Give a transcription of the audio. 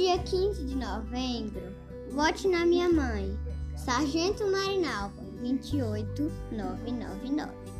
dia 15 de novembro, vote na minha mãe, Sargento Marinalva, 28999.